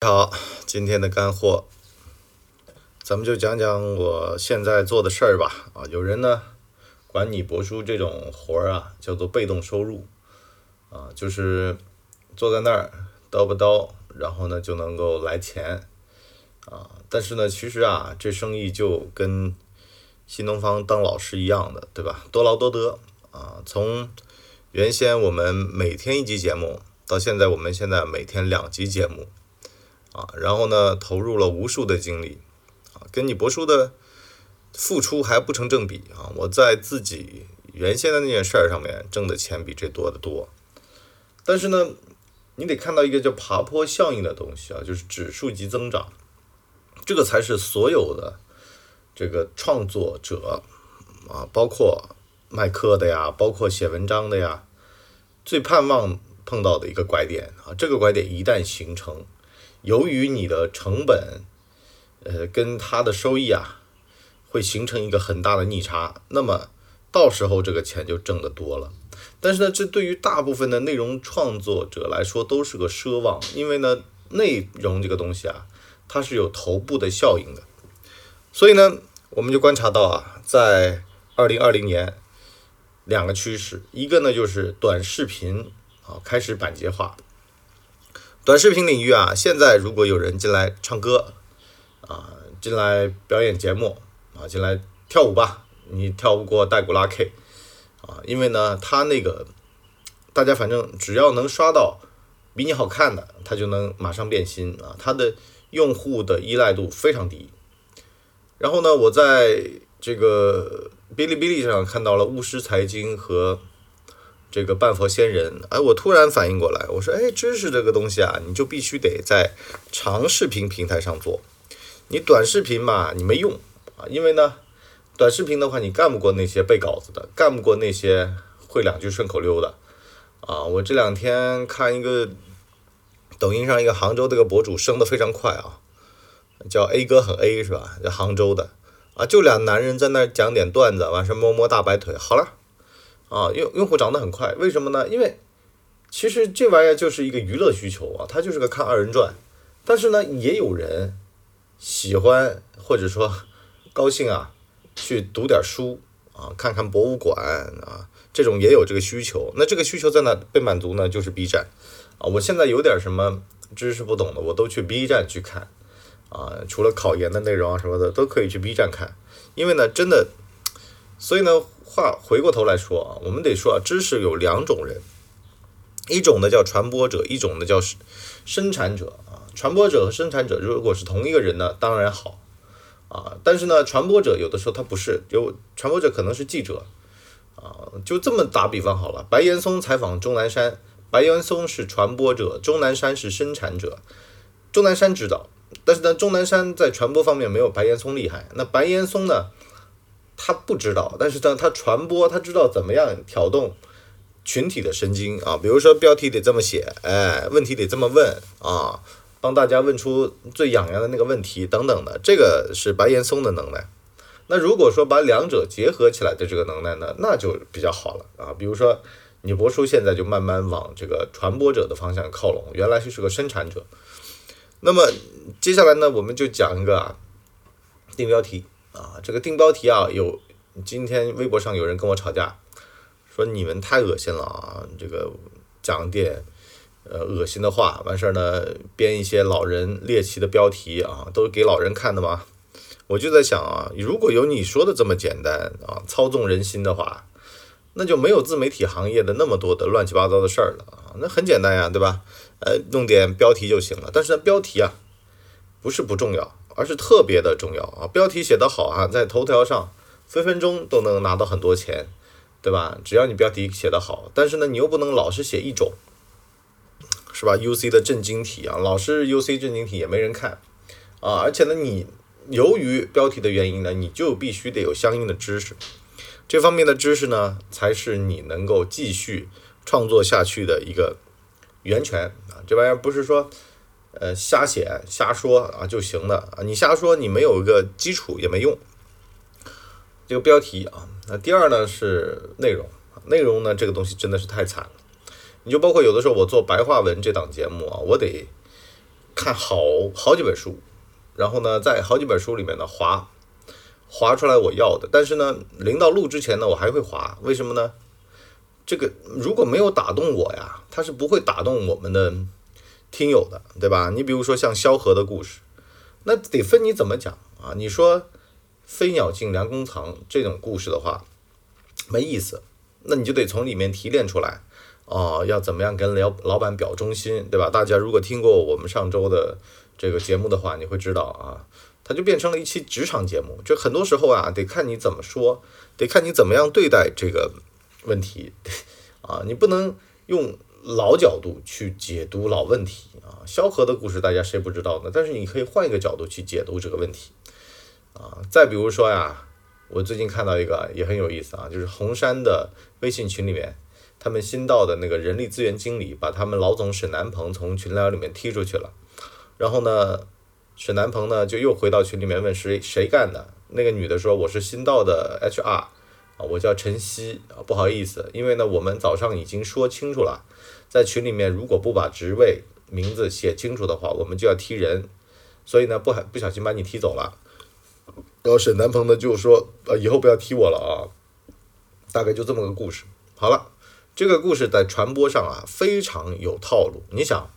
好，今天的干货，咱们就讲讲我现在做的事儿吧。啊，有人呢管你博叔这种活儿啊叫做被动收入，啊，就是坐在那儿叨不叨，然后呢就能够来钱，啊，但是呢其实啊这生意就跟新东方当老师一样的，对吧？多劳多得啊，从原先我们每天一集节目，到现在我们现在每天两集节目。啊，然后呢，投入了无数的精力，啊，跟你博叔的付出还不成正比啊！我在自己原先的那件事儿上面挣的钱比这多得多，但是呢，你得看到一个叫爬坡效应的东西啊，就是指数级增长，这个才是所有的这个创作者啊，包括卖课的呀，包括写文章的呀，最盼望碰到的一个拐点啊！这个拐点一旦形成，由于你的成本，呃，跟它的收益啊，会形成一个很大的逆差，那么到时候这个钱就挣得多了。但是呢，这对于大部分的内容创作者来说都是个奢望，因为呢，内容这个东西啊，它是有头部的效应的。所以呢，我们就观察到啊，在二零二零年，两个趋势，一个呢就是短视频啊开始板结化。短视频领域啊，现在如果有人进来唱歌，啊，进来表演节目，啊，进来跳舞吧，你跳不过带古拉 K，啊，因为呢，他那个大家反正只要能刷到比你好看的，他就能马上变心啊，他的用户的依赖度非常低。然后呢，我在这个哔哩哔哩上看到了巫师财经和。这个半佛仙人，哎，我突然反应过来，我说，哎，知识这个东西啊，你就必须得在长视频平台上做，你短视频嘛，你没用啊，因为呢，短视频的话，你干不过那些背稿子的，干不过那些会两句顺口溜的，啊，我这两天看一个抖音上一个杭州这个博主升的非常快啊，叫 A 哥很 A 是吧？叫杭州的，啊，就俩男人在那讲点段子，完事摸摸大白腿，好了。啊，用用户涨得很快，为什么呢？因为其实这玩意儿就是一个娱乐需求啊，它就是个看二人转。但是呢，也有人喜欢或者说 高兴啊，去读点书啊，看看博物馆啊，这种也有这个需求。那这个需求在哪被满足呢？就是 B 站啊。我现在有点什么知识不懂的，我都去 B 站去看啊。除了考研的内容啊什么的，都可以去 B 站看，因为呢，真的，所以呢。话回过头来说啊，我们得说啊，知识有两种人，一种呢叫传播者，一种呢叫生产者啊。传播者和生产者如果是同一个人呢，当然好啊。但是呢，传播者有的时候他不是，有传播者可能是记者啊。就这么打比方好了，白岩松采访钟南山，白岩松是传播者，钟南山是生产者。钟南山知道，但是呢，钟南山在传播方面没有白岩松厉害。那白岩松呢？他不知道，但是呢，他传播，他知道怎么样挑动群体的神经啊。比如说标题得这么写，哎，问题得这么问啊，帮大家问出最痒痒的那个问题等等的，这个是白岩松的能耐。那如果说把两者结合起来的这个能耐呢，那就比较好了啊。比如说你博叔现在就慢慢往这个传播者的方向靠拢，原来就是个生产者。那么接下来呢，我们就讲一个啊，定标题。啊，这个定标题啊，有今天微博上有人跟我吵架，说你们太恶心了啊，这个讲点呃恶心的话，完事儿呢编一些老人猎奇的标题啊，都是给老人看的吗？我就在想啊，如果有你说的这么简单啊，操纵人心的话，那就没有自媒体行业的那么多的乱七八糟的事儿了啊，那很简单呀，对吧？呃，弄点标题就行了，但是呢，标题啊不是不重要。而是特别的重要啊！标题写得好啊，在头条上分分钟都能拿到很多钱，对吧？只要你标题写得好，但是呢，你又不能老是写一种，是吧？UC 的正经体啊，老是 UC 正经体也没人看啊！而且呢，你由于标题的原因呢，你就必须得有相应的知识，这方面的知识呢，才是你能够继续创作下去的一个源泉啊！这玩意儿不是说。呃，瞎写瞎说啊就行了啊！你瞎说，你没有一个基础也没用。这个标题啊，那第二呢是内容，内容呢这个东西真的是太惨了。你就包括有的时候我做白话文这档节目啊，我得看好好几本书，然后呢，在好几本书里面呢划划出来我要的，但是呢，临到录之前呢，我还会划，为什么呢？这个如果没有打动我呀，它是不会打动我们的听友的，对吧？你比如说像萧何的故事，那得分你怎么讲啊？你说飞鸟尽，良弓藏这种故事的话，没意思，那你就得从里面提炼出来。哦，要怎么样跟老老板表忠心，对吧？大家如果听过我们上周的这个节目的话，你会知道啊，它就变成了一期职场节目。就很多时候啊，得看你怎么说，得看你怎么样对待这个问题啊，你不能用老角度去解读老问题啊。萧何的故事大家谁不知道呢？但是你可以换一个角度去解读这个问题啊。再比如说呀，我最近看到一个也很有意思啊，就是红杉的微信群里面。他们新到的那个人力资源经理把他们老总沈南鹏从群聊里面踢出去了，然后呢，沈南鹏呢就又回到群里面问谁谁干的？那个女的说我是新到的 HR，啊，我叫陈曦啊，不好意思，因为呢我们早上已经说清楚了，在群里面如果不把职位名字写清楚的话，我们就要踢人，所以呢不不小心把你踢走了。然后沈南鹏呢就说呃以后不要踢我了啊，大概就这么个故事。好了。这个故事在传播上啊非常有套路。你想，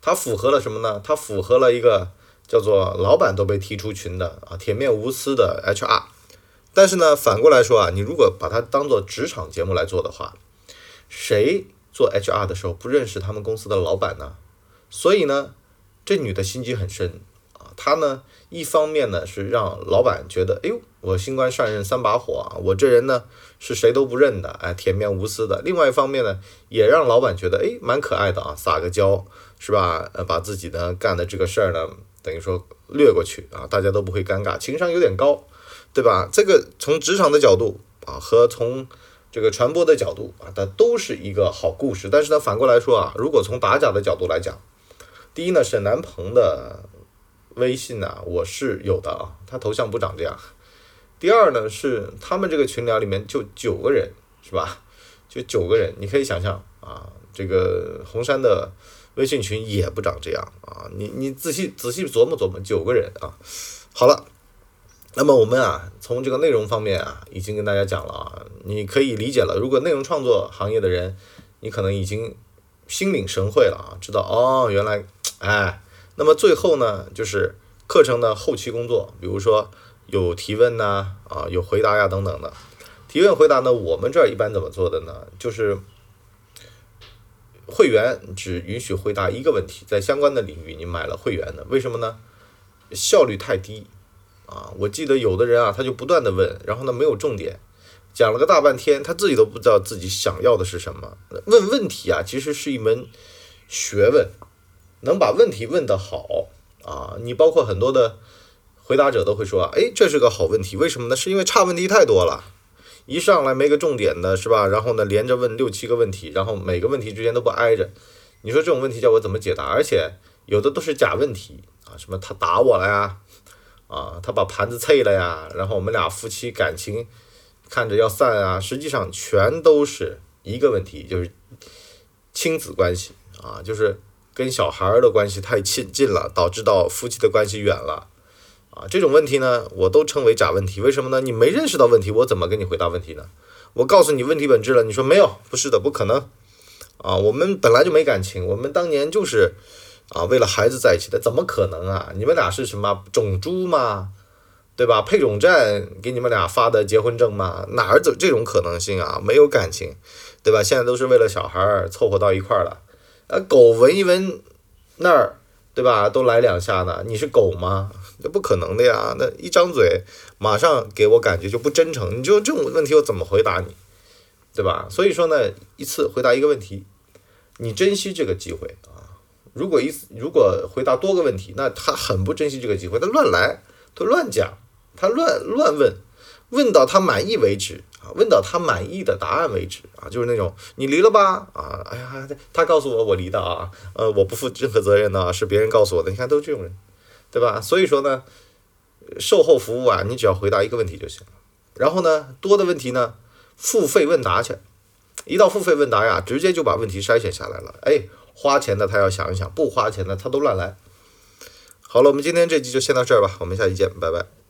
它符合了什么呢？它符合了一个叫做老板都被踢出群的啊铁面无私的 HR。但是呢，反过来说啊，你如果把它当做职场节目来做的话，谁做 HR 的时候不认识他们公司的老板呢？所以呢，这女的心机很深啊。她呢，一方面呢是让老板觉得，哎呦。我新官上任三把火啊！我这人呢是谁都不认的，哎，铁面无私的。另外一方面呢，也让老板觉得哎蛮可爱的啊，撒个娇是吧？呃，把自己呢干的这个事儿呢，等于说略过去啊，大家都不会尴尬，情商有点高，对吧？这个从职场的角度啊，和从这个传播的角度啊，它都是一个好故事。但是呢，反过来说啊，如果从打假的角度来讲，第一呢，沈南鹏的微信呢，我是有的啊，他头像不长这样。第二呢，是他们这个群聊里面就九个人，是吧？就九个人，你可以想象啊，这个红山的微信群也不长这样啊。你你仔细仔细琢磨琢磨，九个人啊。好了，那么我们啊，从这个内容方面啊，已经跟大家讲了啊，你可以理解了。如果内容创作行业的人，你可能已经心领神会了啊，知道哦，原来哎。那么最后呢，就是课程的后期工作，比如说。有提问呐，啊，有回答呀，等等的。提问回答呢，我们这儿一般怎么做的呢？就是会员只允许回答一个问题，在相关的领域你买了会员的，为什么呢？效率太低啊！我记得有的人啊，他就不断的问，然后呢没有重点，讲了个大半天，他自己都不知道自己想要的是什么。问问题啊，其实是一门学问，能把问题问得好啊，你包括很多的。回答者都会说：“哎，这是个好问题，为什么呢？是因为差问题太多了，一上来没个重点的，是吧？然后呢，连着问六七个问题，然后每个问题之间都不挨着。你说这种问题叫我怎么解答？而且有的都是假问题啊，什么他打我了呀，啊，他把盘子碎了呀，然后我们俩夫妻感情看着要散啊，实际上全都是一个问题，就是亲子关系啊，就是跟小孩儿的关系太亲近了，导致到夫妻的关系远了。”啊，这种问题呢，我都称为假问题。为什么呢？你没认识到问题，我怎么跟你回答问题呢？我告诉你问题本质了，你说没有，不是的，不可能。啊，我们本来就没感情，我们当年就是啊，为了孩子在一起的，怎么可能啊？你们俩是什么种猪吗？对吧？配种站给你们俩发的结婚证吗？哪儿有这种可能性啊？没有感情，对吧？现在都是为了小孩凑合到一块儿了。啊，狗闻一闻那儿，对吧？都来两下呢，你是狗吗？那不可能的呀！那一张嘴，马上给我感觉就不真诚。你就这种问题，我怎么回答你，对吧？所以说呢，一次回答一个问题，你珍惜这个机会啊。如果一次如果回答多个问题，那他很不珍惜这个机会，他乱来，他乱讲，他乱乱问，问到他满意为止啊，问到他满意的答案为止啊，就是那种你离了吧啊，哎呀，他告诉我我离的啊，呃，我不负任何责任呢，是别人告诉我的。你看，都这种人。对吧？所以说呢，售后服务啊，你只要回答一个问题就行了。然后呢，多的问题呢，付费问答去。一到付费问答呀，直接就把问题筛选下来了。哎，花钱的他要想一想不花钱的他都乱来。好了我们今天这集就先到这儿吧我们下期见拜拜。